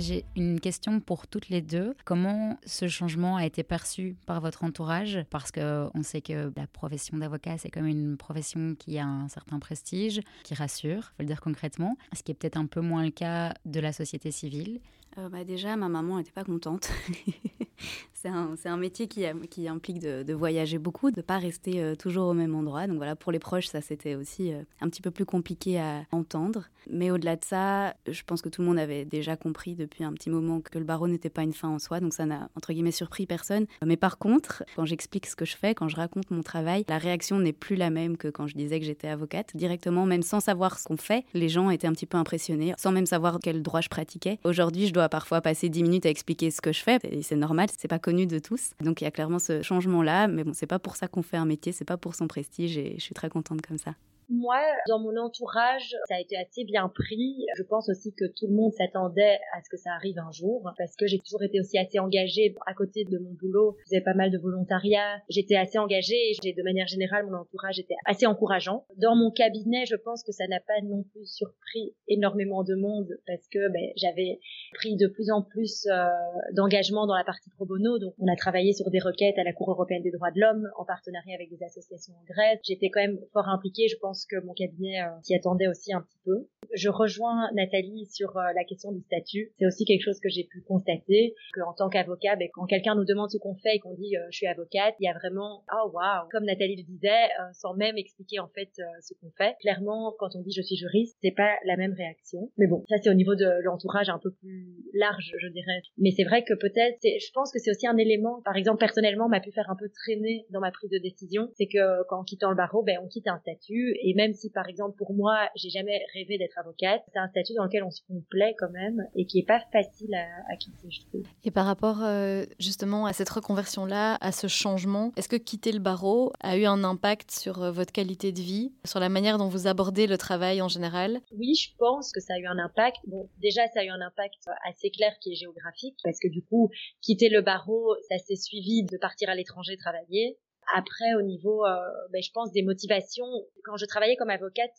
J'ai une question pour toutes les deux. Comment ce changement a été perçu par votre entourage? Parce qu'on sait que la profession d'avocat, c'est comme une profession qui a un certain prestige, qui rassure, faut le dire concrètement, ce qui est peut-être un peu moins le cas de la société civile. Euh, bah déjà, ma maman n'était pas contente. (laughs) c'est un, métier qui, qui implique de, voyager beaucoup, de ne pas rester euh, toujours au même endroit. Donc voilà, pour les proches, ça c'était aussi euh, un petit peu plus compliqué à entendre. Mais au-delà de ça, je pense que tout le monde avait déjà compris depuis un petit moment que le barreau n'était pas une fin en soi. Donc ça n'a, entre guillemets, surpris personne. Mais par contre, quand j'explique ce que je fais, quand je raconte mon travail, la réaction n'est plus la même que quand je disais que j'étais avocate. Directement, même sans savoir ce qu'on fait, les gens étaient un petit peu impressionnés, sans même savoir quel droit je pratiquais. Aujourd'hui, je dois parfois passer 10 minutes à expliquer ce que je fais. Et c'est normal, c'est pas connu de tous. Donc il y a clairement ce changement-là. Mais bon, c'est pas pour ça qu'on fait un métier, c'est pas pour son prestige. Et je suis très contente comme ça. Moi, dans mon entourage, ça a été assez bien pris. Je pense aussi que tout le monde s'attendait à ce que ça arrive un jour, parce que j'ai toujours été aussi assez engagée à côté de mon boulot. Je faisais pas mal de volontariat. J'étais assez engagée et de manière générale, mon entourage était assez encourageant. Dans mon cabinet, je pense que ça n'a pas non plus surpris énormément de monde, parce que ben, j'avais pris de plus en plus euh, d'engagement dans la partie pro bono. Donc, on a travaillé sur des requêtes à la Cour européenne des droits de l'homme en partenariat avec des associations en Grèce. J'étais quand même fort impliquée, je pense que mon cabinet euh, s'y attendait aussi un petit peu. Je rejoins Nathalie sur euh, la question du statut. C'est aussi quelque chose que j'ai pu constater, qu'en tant qu'avocat, ben, quand quelqu'un nous demande ce qu'on fait et qu'on dit je suis avocate, il y a vraiment oh waouh, comme Nathalie le disait, sans même expliquer en fait ce qu'on fait. Clairement, quand on dit je suis juriste, c'est pas la même réaction. Mais bon, ça c'est au niveau de l'entourage un peu plus large, je dirais. Mais c'est vrai que peut-être, je pense que c'est aussi un élément, par exemple personnellement, m'a pu faire un peu traîner dans ma prise de décision, c'est que quand on quittant le barreau, ben on quitte un statut et même si par exemple pour moi, j'ai jamais rêvé d'être avocate, c'est un statut dans lequel on se complaît quand même et qui est pas facile à, quitter, je trouve. Et par rapport euh, justement à cette reconversion là, à ce changement, est-ce que quitter le barreau a eu un impact sur euh, votre qualité de vie, sur la manière dont vous abordez le travail en général? Oui, je pense que ça a eu un impact. Bon, déjà ça a eu un impact assez clair qui est géographique parce que du coup, quitter le barreau, ça s'est suivi de partir à l'étranger travailler. Après, au niveau, euh, ben, je pense, des motivations, quand je travaillais comme avocate,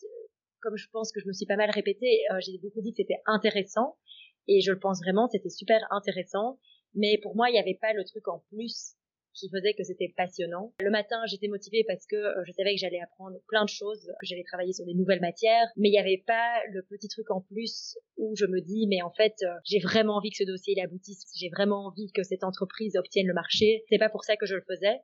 comme je pense que je me suis pas mal répétée, euh, j'ai beaucoup dit que c'était intéressant. Et je le pense vraiment, c'était super intéressant. Mais pour moi, il n'y avait pas le truc en plus qui faisait que c'était passionnant. Le matin, j'étais motivée parce que euh, je savais que j'allais apprendre plein de choses, que j'allais travailler sur des nouvelles matières, mais il n'y avait pas le petit truc en plus où je me dis, mais en fait, euh, j'ai vraiment envie que ce dossier il aboutisse, j'ai vraiment envie que cette entreprise obtienne le marché. C'est pas pour ça que je le faisais.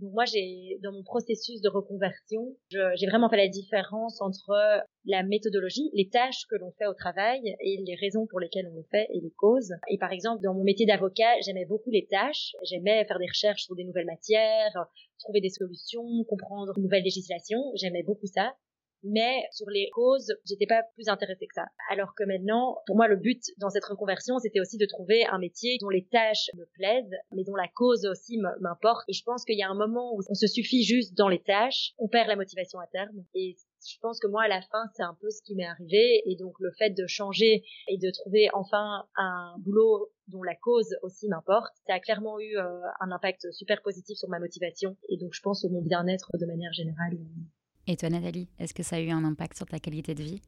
Donc moi, j'ai dans mon processus de reconversion, j'ai vraiment fait la différence entre la méthodologie, les tâches que l'on fait au travail et les raisons pour lesquelles on le fait et les causes. Et par exemple, dans mon métier d'avocat, j'aimais beaucoup les tâches. J'aimais faire des recherches sur des nouvelles matières, trouver des solutions, comprendre une nouvelle législation. J'aimais beaucoup ça mais sur les causes, j'étais pas plus intéressée que ça. Alors que maintenant, pour moi, le but dans cette reconversion, c'était aussi de trouver un métier dont les tâches me plaisent, mais dont la cause aussi m'importe. Et je pense qu'il y a un moment où on se suffit juste dans les tâches, on perd la motivation à terme. Et je pense que moi, à la fin, c'est un peu ce qui m'est arrivé. Et donc, le fait de changer et de trouver enfin un boulot dont la cause aussi m'importe, ça a clairement eu euh, un impact super positif sur ma motivation. Et donc, je pense au mon bien-être de manière générale. Et toi, Nathalie, est-ce que ça a eu un impact sur ta qualité de vie?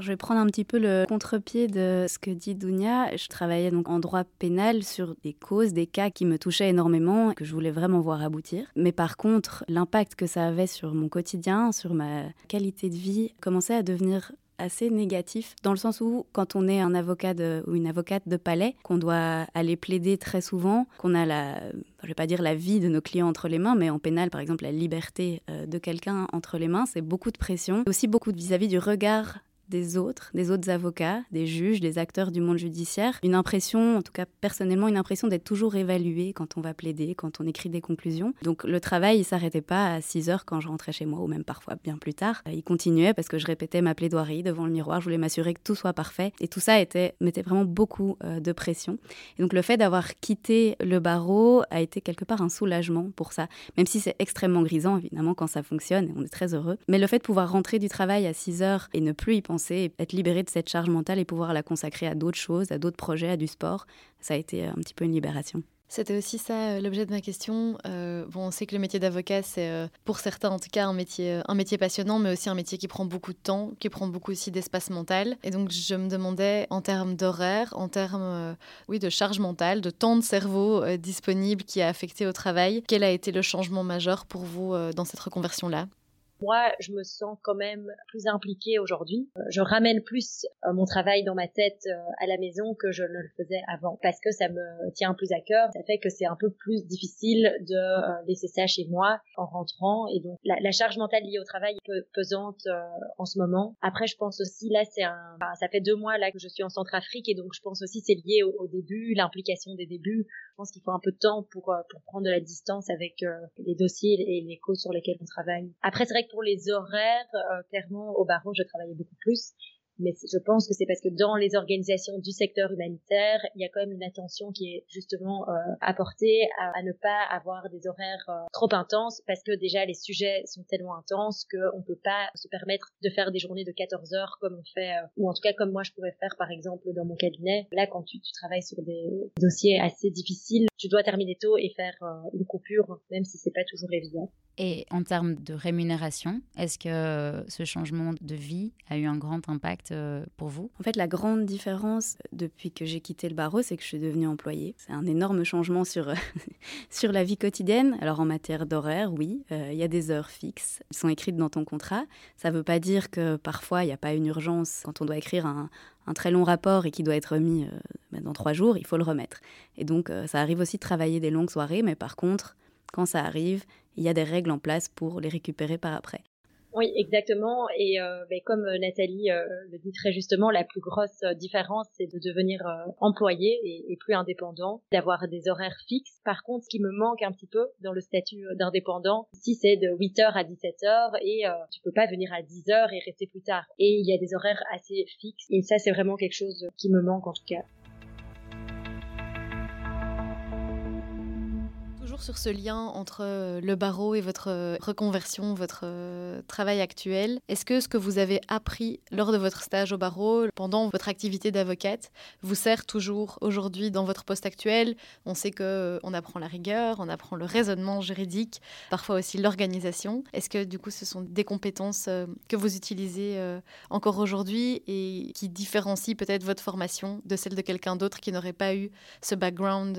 Je vais prendre un petit peu le contre-pied de ce que dit Dounia. Je travaillais donc en droit pénal sur des causes, des cas qui me touchaient énormément, que je voulais vraiment voir aboutir. Mais par contre, l'impact que ça avait sur mon quotidien, sur ma qualité de vie, commençait à devenir assez négatif, dans le sens où quand on est un avocat ou une avocate de palais, qu'on doit aller plaider très souvent, qu'on a la, je vais pas dire la vie de nos clients entre les mains, mais en pénal, par exemple, la liberté euh, de quelqu'un entre les mains, c'est beaucoup de pression, aussi beaucoup vis-à-vis -vis du regard des autres, des autres avocats, des juges, des acteurs du monde judiciaire. Une impression, en tout cas personnellement, une impression d'être toujours évalué quand on va plaider, quand on écrit des conclusions. Donc le travail, il s'arrêtait pas à 6 heures quand je rentrais chez moi, ou même parfois bien plus tard. Il continuait parce que je répétais ma plaidoirie devant le miroir, je voulais m'assurer que tout soit parfait. Et tout ça était, mettait vraiment beaucoup euh, de pression. Et donc le fait d'avoir quitté le barreau a été quelque part un soulagement pour ça, même si c'est extrêmement grisant, évidemment, quand ça fonctionne, on est très heureux. Mais le fait de pouvoir rentrer du travail à 6 heures et ne plus y penser, être libéré de cette charge mentale et pouvoir la consacrer à d'autres choses, à d'autres projets, à du sport, ça a été euh, un petit peu une libération. C'était aussi ça euh, l'objet de ma question. Euh, bon, on sait que le métier d'avocat, c'est pour certains en tout cas un métier, un métier passionnant, mais aussi un métier qui prend beaucoup de temps, qui prend beaucoup aussi d'espace mental. Et donc je me demandais en termes d'horaire, en termes oui, de charge mentale, de temps de cerveau disponible qui a affecté au travail, quel a été le changement majeur pour vous dans cette reconversion-là? Moi, je me sens quand même plus impliquée aujourd'hui. Euh, je ramène plus euh, mon travail dans ma tête euh, à la maison que je ne le faisais avant parce que ça me tient plus à cœur. Ça fait que c'est un peu plus difficile de laisser ça chez moi en rentrant et donc la, charge mentale liée au travail est pesante en ce moment. Après, je pense aussi là, c'est un, ça fait deux mois là que je suis en Centrafrique et donc je pense aussi c'est lié au, au début, l'implication des débuts. Pense qu'il faut un peu de temps pour, euh, pour prendre de la distance avec euh, les dossiers et les causes sur lesquelles on travaille. Après, c'est vrai que pour les horaires, euh, clairement, au barreau, je travaillais beaucoup plus mais je pense que c'est parce que dans les organisations du secteur humanitaire, il y a quand même une attention qui est justement euh, apportée à, ne pas avoir des horaires euh, trop intenses parce que déjà les sujets sont tellement intenses qu'on ne peut pas se permettre de faire des journées de 14 heures comme on fait, euh, ou en tout cas comme moi je pourrais faire par exemple dans mon cabinet. Là, quand tu, tu travailles sur des dossiers assez difficiles, tu dois terminer tôt et faire une coupure, même si c'est pas toujours évident. Et en termes de rémunération, est-ce que ce changement de vie a eu un grand impact impact pour vous? En fait, la grande différence depuis que j'ai quitté le barreau, c'est que je suis devenue employée. C'est un énorme changement sur, (laughs) sur la vie quotidienne. Alors en matière d'horaire, oui, il y a des heures fixes. Elles sont écrites dans ton contrat. Ça ne veut pas dire que parfois il n'y a pas une urgence quand on doit écrire un, un très long rapport et qui doit être remis euh, bah, dans trois jours, il faut le remettre. Et donc, euh, ça arrive aussi de travailler des longues soirées, mais par contre, quand ça arrive, il y a des règles en place pour les récupérer par après. Oui, exactement. Et euh, ben, comme euh, Nathalie euh, le dit très justement, la plus grosse différence, c'est de devenir employé et, plus indépendant, d'avoir des horaires fixes. Par contre, ce qui me manque un petit peu dans le statut d'indépendant, si c'est de 8h à 17h et tu peux pas venir à 10h et rester plus tard. Et il y a des horaires assez fixes. Et ça, c'est vraiment quelque chose qui me manque en tout cas. Sur ce lien entre euh, le barreau et votre euh, reconversion, votre euh, travail actuel. Est-ce que ce que vous avez appris lors de votre stage au barreau, pendant votre activité d'avocate, vous sert toujours aujourd'hui dans votre poste actuel? On sait que on apprend la rigueur, on apprend le raisonnement juridique, parfois aussi l'organisation. Est-ce que du coup, ce sont des compétences que vous utilisez encore aujourd'hui et qui différencient peut-être votre formation de celle de quelqu'un d'autre qui n'aurait pas eu ce background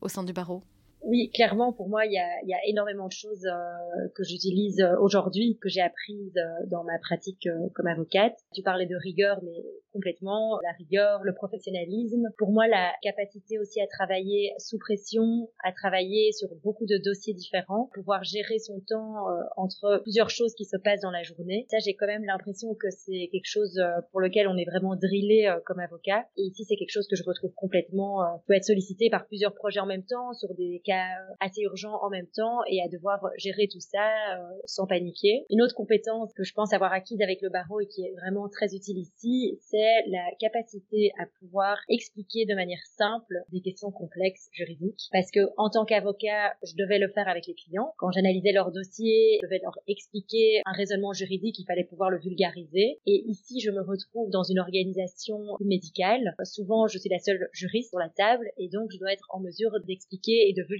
au sein du barreau? Oui, clairement, pour moi, il y a, y a énormément de choses euh, que j'utilise euh, aujourd'hui, que j'ai apprises euh, dans ma pratique comme avocate. Tu parlais de rigueur, mais complètement. La rigueur, le professionnalisme. Pour moi, la capacité aussi à travailler sous pression, à travailler sur beaucoup de dossiers différents, pouvoir gérer son temps entre plusieurs choses qui se passent dans la journée. Ça, j'ai quand même l'impression que c'est quelque chose pour lequel on est vraiment drillé comme avocat. Et ici, c'est quelque chose que je retrouve complètement. peut être sollicité par plusieurs projets en même temps sur des cas assez urgent en même temps et à devoir gérer tout ça euh, sans paniquer. Une autre compétence que je pense avoir acquise avec le barreau et qui est vraiment très utile ici, c'est la capacité à pouvoir expliquer de manière simple des questions complexes juridiques. Parce que en tant qu'avocat, je devais le faire avec les clients. Quand j'analysais leur dossier, je devais leur expliquer un raisonnement juridique, il fallait pouvoir le vulgariser. Et ici, je me retrouve dans une organisation médicale. Souvent, je suis la seule juriste sur la table et donc je dois être en mesure d'expliquer et de vulgariser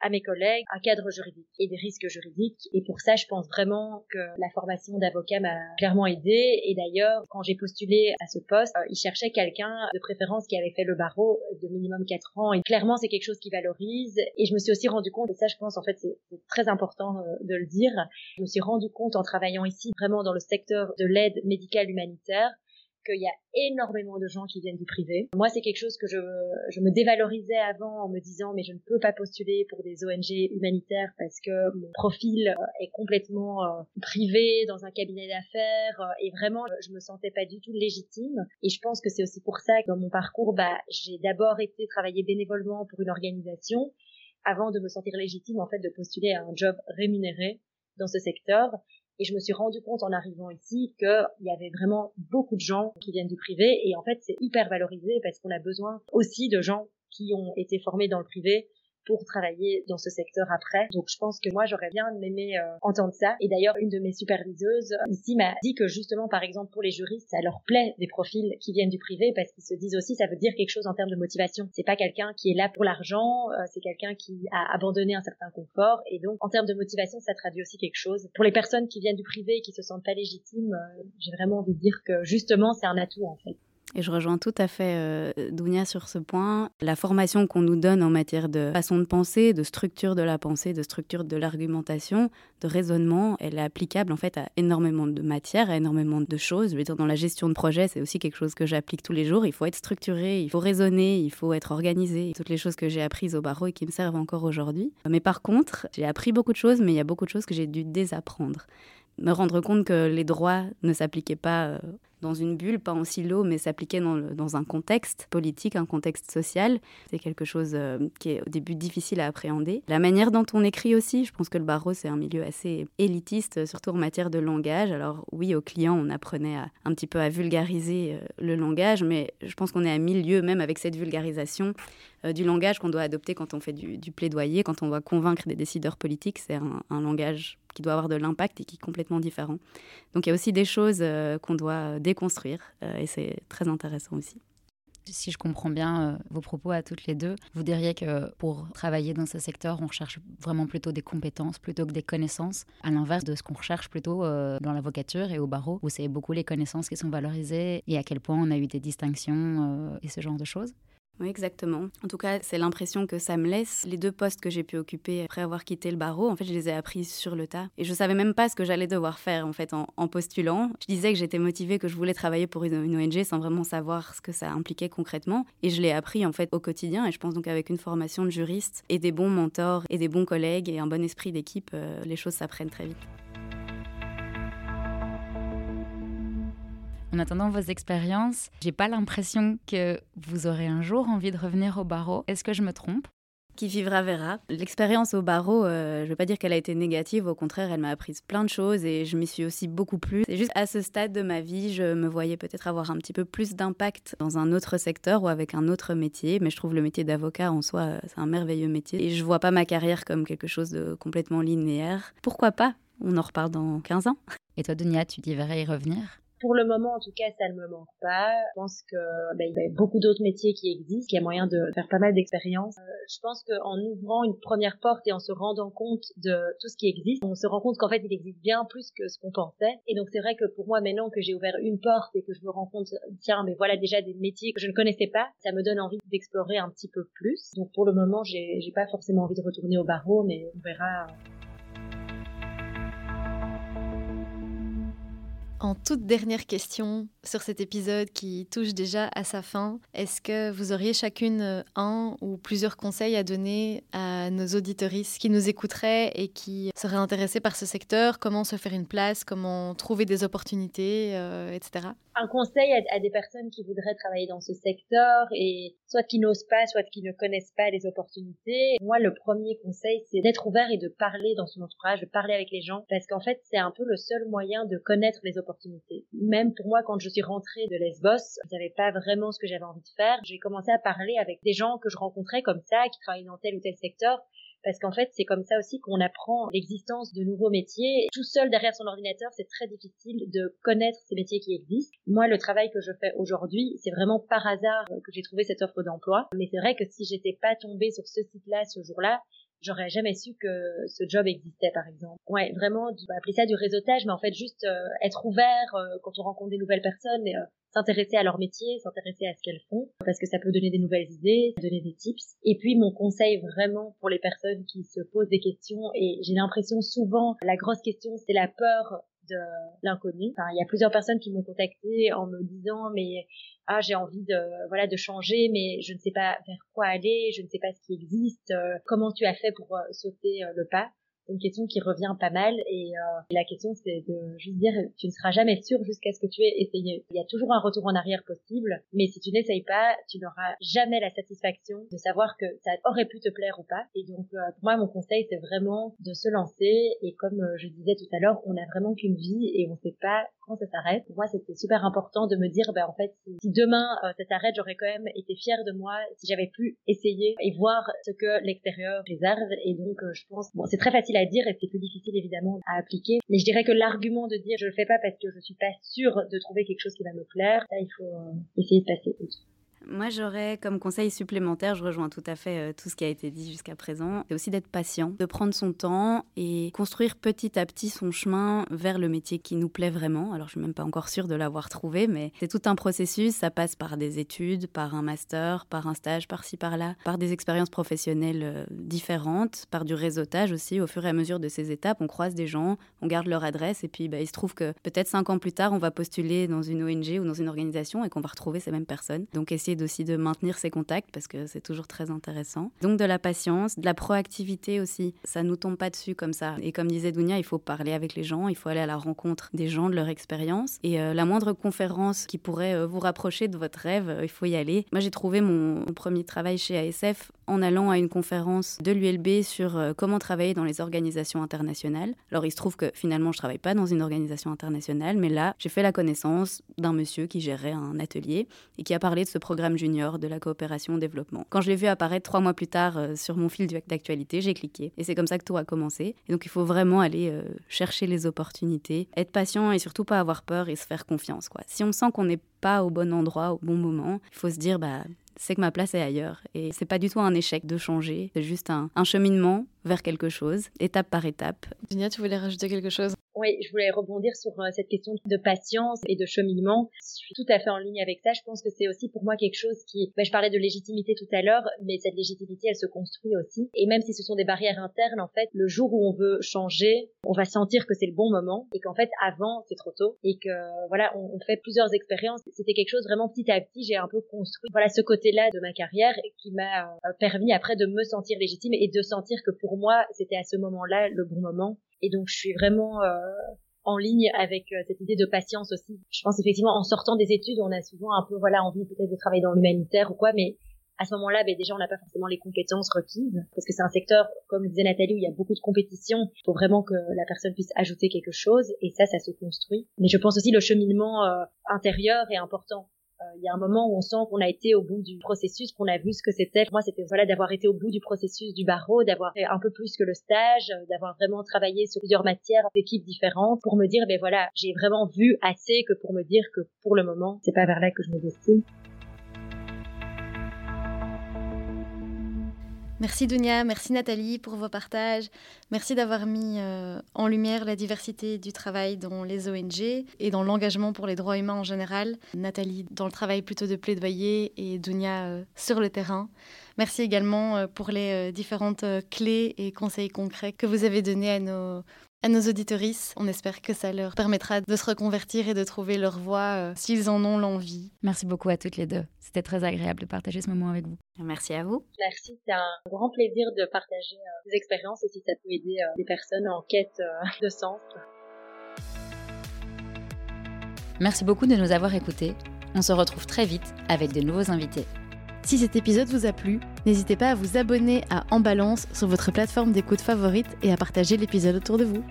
à mes collègues un cadre juridique et des risques juridiques. Et pour ça, je pense vraiment que la formation d'avocat m'a clairement aidé. Et d'ailleurs, quand j'ai postulé à ce poste, euh, ils cherchaient quelqu'un de préférence qui avait fait le barreau de minimum 4 ans. Et clairement, c'est quelque chose qui valorise. Et je me suis aussi rendu compte, et ça, je pense, en fait, c'est très important euh, de le dire. Je me suis rendu compte en travaillant ici, vraiment dans le secteur de l'aide médicale humanitaire, qu'il y a énormément de gens qui viennent du privé. Moi, c'est quelque chose que je, me dévalorisais avant en me disant mais je ne peux pas postuler pour des ONG humanitaires parce que mon profil euh, est complètement euh, privé dans un cabinet d'affaires euh, et vraiment je me sentais pas du tout légitime. Et je pense que c'est aussi pour ça que dans mon parcours, bah, j'ai d'abord été travailler bénévolement pour une organisation avant de me sentir légitime en fait de postuler à un job rémunéré dans ce secteur. Et je me suis rendu compte en arrivant ici qu'il y avait vraiment beaucoup de gens qui viennent du privé. Et en fait, c'est hyper valorisé parce qu'on a besoin aussi de gens qui ont été formés dans le privé pour travailler dans ce secteur après. Donc je pense que moi j'aurais bien aimé euh, entendre ça. Et d'ailleurs une de mes superviseuses euh, ici m'a dit que justement par exemple pour les juristes ça leur plaît des profils qui viennent du privé parce qu'ils se disent aussi ça veut dire quelque chose en termes de motivation. C'est pas quelqu'un qui est là pour l'argent, euh, c'est quelqu'un qui a abandonné un certain confort et donc en termes de motivation ça traduit aussi quelque chose. Pour les personnes qui viennent du privé et qui se sentent pas légitimes, j'ai vraiment envie de dire que justement c'est un atout en fait. Et je rejoins tout à fait euh, Dounia sur ce point. La formation qu'on nous donne en matière de façon de penser, de structure de la pensée, de structure de l'argumentation, de raisonnement, elle est applicable en fait à énormément de matières, à énormément de choses. Je veux dire, dans la gestion de projet, c'est aussi quelque chose que j'applique tous les jours. Il faut être structuré, il faut raisonner, il faut être organisé. Toutes les choses que j'ai apprises au barreau et qui me servent encore aujourd'hui. Mais par contre, j'ai appris beaucoup de choses, mais il y a beaucoup de choses que j'ai dû désapprendre me rendre compte que les droits ne s'appliquaient pas euh, dans une bulle, pas en silo, mais s'appliquaient dans, un contexte politique, un contexte social. C'est quelque chose euh, qui est au début difficile à appréhender. La manière dont on écrit aussi, je pense que le barreau, c'est un milieu assez élitiste, surtout en matière de langage. Alors oui, aux clients, on apprenait un petit peu à vulgariser euh, le langage, mais je pense qu'on est à milieu même avec cette vulgarisation du langage qu'on doit adopter quand on fait du, plaidoyer, quand on doit convaincre des décideurs politiques. C'est un langage qui doit avoir de l'impact et qui est complètement différent. Donc il y a aussi des choses euh, qu'on doit déconstruire euh, et c'est très intéressant aussi. Si je comprends bien euh, vos propos à toutes les deux, vous diriez que pour travailler dans ce secteur, on recherche vraiment plutôt des compétences plutôt que des connaissances, à l'inverse de ce qu'on recherche plutôt euh, dans l'avocature et au barreau, où c'est beaucoup les connaissances qui sont valorisées et à quel point on a eu des distinctions et ce genre de choses? Oui, exactement. En tout cas, c'est l'impression que ça me laisse. Les deux postes que j'ai pu occuper après avoir quitté le barreau, en fait, je les ai appris sur le tas. Et je savais même pas ce que j'allais devoir faire, en fait, en, postulant. Je disais que j'étais motivée, que je voulais travailler pour une, ONG sans vraiment savoir ce que ça impliquait concrètement. Et je l'ai appris, en fait, au quotidien. Et je pense donc avec une formation de juriste et des bons mentors et des bons collègues et un bon esprit d'équipe, euh, les choses s'apprennent très vite. En attendant vos expériences, j'ai pas l'impression que vous aurez un jour envie de revenir au barreau. Est-ce que je me trompe? Qui vivra verra. L'expérience au barreau, euh, je ne veux pas dire qu'elle a été négative, au contraire, elle m'a appris plein de choses et je m'y suis aussi beaucoup plu. C'est juste à ce stade de ma vie, je me voyais peut-être avoir un petit peu plus d'impact dans un autre secteur ou avec un autre métier, mais je trouve le métier d'avocat en soi, c'est un merveilleux métier et je vois pas ma carrière comme quelque chose de complètement linéaire. Pourquoi pas? On en reparle dans 15 ans. Et toi, Dunia, tu y verrais y revenir? Pour le moment, en tout cas, ça ne me manque pas. Je pense que ben, il y a beaucoup d'autres métiers qui existent, qu'il y a moyen de faire pas mal d'expériences. Euh, je pense qu'en ouvrant une première porte et en se rendant compte de tout ce qui existe, on se rend compte qu'en fait, il existe bien plus que ce qu'on pensait. Et donc, c'est vrai que pour moi, maintenant que j'ai ouvert une porte et que je me rends compte, tiens, mais voilà déjà des métiers que je ne connaissais pas, ça me donne envie d'explorer un petit peu plus. Donc, pour le moment, j'ai pas forcément envie de retourner au barreau, mais on verra. En toute dernière question sur cet épisode qui touche déjà à sa fin, est-ce que vous auriez chacune euh, un ou plusieurs conseils à donner à nos auditoristes qui nous écouteraient et qui seraient intéressés par ce secteur? Comment se faire une place? Comment trouver des opportunités, euh, etc. Un conseil à, des personnes qui voudraient travailler dans ce secteur et soit qui n'osent pas, soit qui ne connaissent pas les opportunités. Moi, le premier conseil, c'est d'être ouvert et de parler dans son entourage, de parler avec les gens, parce qu'en fait, c'est un peu le seul moyen de connaître les opportunités même pour moi, quand je suis rentrée de Lesbos, je savais pas vraiment ce que j'avais envie de faire. J'ai commencé à parler avec des gens que je rencontrais comme ça, qui travaillaient dans tel ou tel secteur, parce qu'en fait, c'est comme ça aussi qu'on apprend l'existence de nouveaux métiers. Tout seul derrière son ordinateur, c'est très difficile de connaître ces métiers qui existent. Moi, le travail que je fais aujourd'hui, c'est vraiment par hasard que j'ai trouvé cette offre d'emploi. Mais c'est vrai que si j'étais pas tombée sur ce site-là ce jour-là, j'aurais jamais su que ce job existait par exemple. Ouais, vraiment, on va appeler ça du réseautage, mais en fait juste euh, être ouvert euh, quand on rencontre des nouvelles personnes, et, euh, s'intéresser à leur métier, s'intéresser à ce qu'elles font, parce que ça peut donner des nouvelles idées, donner des tips. Et puis mon conseil vraiment pour les personnes qui se posent des questions, et j'ai l'impression souvent la grosse question c'est la peur l'inconnu. Enfin, il y a plusieurs personnes qui m'ont contacté en me disant mais ah j'ai envie de voilà de changer mais je ne sais pas vers quoi aller, je ne sais pas ce qui existe, euh, comment tu as fait pour euh, sauter euh, le pas une question qui revient pas mal et, euh, la question c'est de juste dire tu ne seras jamais sûr jusqu'à ce que tu aies essayé. Il y a toujours un retour en arrière possible, mais si tu n'essayes pas, tu n'auras jamais la satisfaction de savoir que ça aurait pu te plaire ou pas. Et donc euh, pour moi mon conseil c'est vraiment de se lancer et comme euh, je disais tout à l'heure, on n'a vraiment qu'une vie et on ne sait pas quand ça s'arrête. Pour moi c'était super important de me dire ben en fait si, demain ça s'arrête, j'aurais quand même été fière de moi si j'avais pu essayer et voir ce que l'extérieur réserve et donc je pense bon c'est très facile à dire et c'est plus difficile évidemment à appliquer. Mais je dirais que l'argument de dire je le fais pas parce que je suis pas sûre de trouver quelque chose qui va me plaire, ça il faut euh, essayer de passer outre. Moi, j'aurais comme conseil supplémentaire, je rejoins tout à fait euh, tout ce qui a été dit jusqu'à présent, c'est aussi d'être patient, de prendre son temps et construire petit à petit son chemin vers le métier qui nous plaît vraiment. Alors, je suis même pas encore sûre de l'avoir trouvé, mais c'est tout un processus. Ça passe par des études, par un master, par un stage, par-ci, par-là, par des expériences professionnelles euh, différentes, par du réseautage aussi. Au fur et à mesure de ces étapes, on croise des gens, on garde leur adresse et puis bah, il se trouve que peut-être cinq ans plus tard, on va postuler dans une ONG ou dans une organisation et qu'on va retrouver ces mêmes personnes. Donc, aussi de maintenir ses contacts parce que c'est toujours très intéressant. Donc de la patience, de la proactivité aussi. Ça nous tombe pas dessus comme ça. Et comme disait Dounia, il faut parler avec les gens, il faut aller à la rencontre des gens, de leur expérience. Et euh, la moindre conférence qui pourrait euh, vous rapprocher de votre rêve, euh, il faut y aller. Moi, j'ai trouvé mon, premier travail chez ASF en allant à une conférence de l'ULB sur comment travailler dans les organisations internationales. Alors il se trouve que finalement je travaille pas dans une organisation internationale, mais là j'ai fait la connaissance d'un monsieur qui gérait un atelier et qui a parlé de ce programme programme junior, de la coopération au développement. Quand je l'ai vu apparaître trois mois plus tard euh, sur mon fil d'actualité, j'ai cliqué. Et c'est comme ça que tout a commencé. Et donc il faut vraiment aller euh, chercher les opportunités, être patient et surtout pas avoir peur et se faire confiance. Quoi. Si on sent qu'on n'est pas au bon endroit, au bon moment, il faut se dire, bah, c'est que ma place est ailleurs. Et c'est pas du tout un échec de changer, c'est juste un, un, cheminement vers quelque chose, étape par étape. Dunia, tu voulais rajouter quelque chose? Oui, je voulais rebondir sur euh, cette question de patience et de cheminement. Je suis tout à fait en ligne avec ça. Je pense que c'est aussi pour moi quelque chose qui, ben, je parlais de légitimité tout à l'heure, mais cette légitimité, elle se construit aussi. Et même si ce sont des barrières internes, en fait, le jour où on veut changer, on va sentir que c'est le bon moment et qu'en fait, avant, c'est trop tôt et que, voilà, on, fait plusieurs expériences. C'était quelque chose vraiment petit à petit, j'ai un peu construit, voilà, ce côté-là de ma carrière qui m'a euh, permis après de me sentir légitime et de sentir que pour moi, c'était à ce moment-là le bon moment et donc, je suis vraiment euh, en ligne avec euh, cette idée de patience aussi. Je pense effectivement, en sortant des études, on a souvent un peu, voilà, envie peut-être de travailler dans l'humanitaire ou quoi, mais à ce moment-là, ben, déjà, on n'a pas forcément les compétences requises, parce que c'est un secteur, comme disait Nathalie, où il y a beaucoup de compétition. Il faut vraiment que la personne puisse ajouter quelque chose, et ça, ça se construit. Mais je pense aussi le cheminement euh, intérieur est important. Euh, il y a un moment où on sent qu'on a été au bout du processus, qu'on a vu ce que c'était. Moi, c'était voilà d'avoir été au bout du processus du barreau, d'avoir fait un peu plus que le stage, euh, d'avoir vraiment travaillé sur plusieurs matières, d'équipes différentes, pour me dire, ben voilà, j'ai vraiment vu assez que pour me dire que pour le moment, c'est pas vers là que je me destine. Merci Dunia, merci Nathalie pour vos partages. Merci d'avoir mis euh, en lumière la diversité du travail dans les ONG et dans l'engagement pour les droits humains en général. Nathalie dans le travail plutôt de plaidoyer et Dunia euh, sur le terrain. Merci également euh, pour les différentes clés et conseils concrets que vous avez donnés à nos, à nos auditorices. On espère que ça leur permettra de se reconvertir et de trouver leur voie euh, s'ils en ont l'envie. Merci beaucoup à toutes les deux. C'était très agréable de partager ce moment avec vous. Merci à vous. Merci, c'est un grand plaisir de partager euh, des expériences et si ça peut aider euh, des personnes en quête de sens. Merci beaucoup de nous avoir écoutés. On se retrouve très vite avec de nouveaux invités. Si cet épisode vous a plu, n'hésitez pas à vous abonner à En Balance sur votre plateforme d'écoute favorite et à partager l'épisode autour de vous.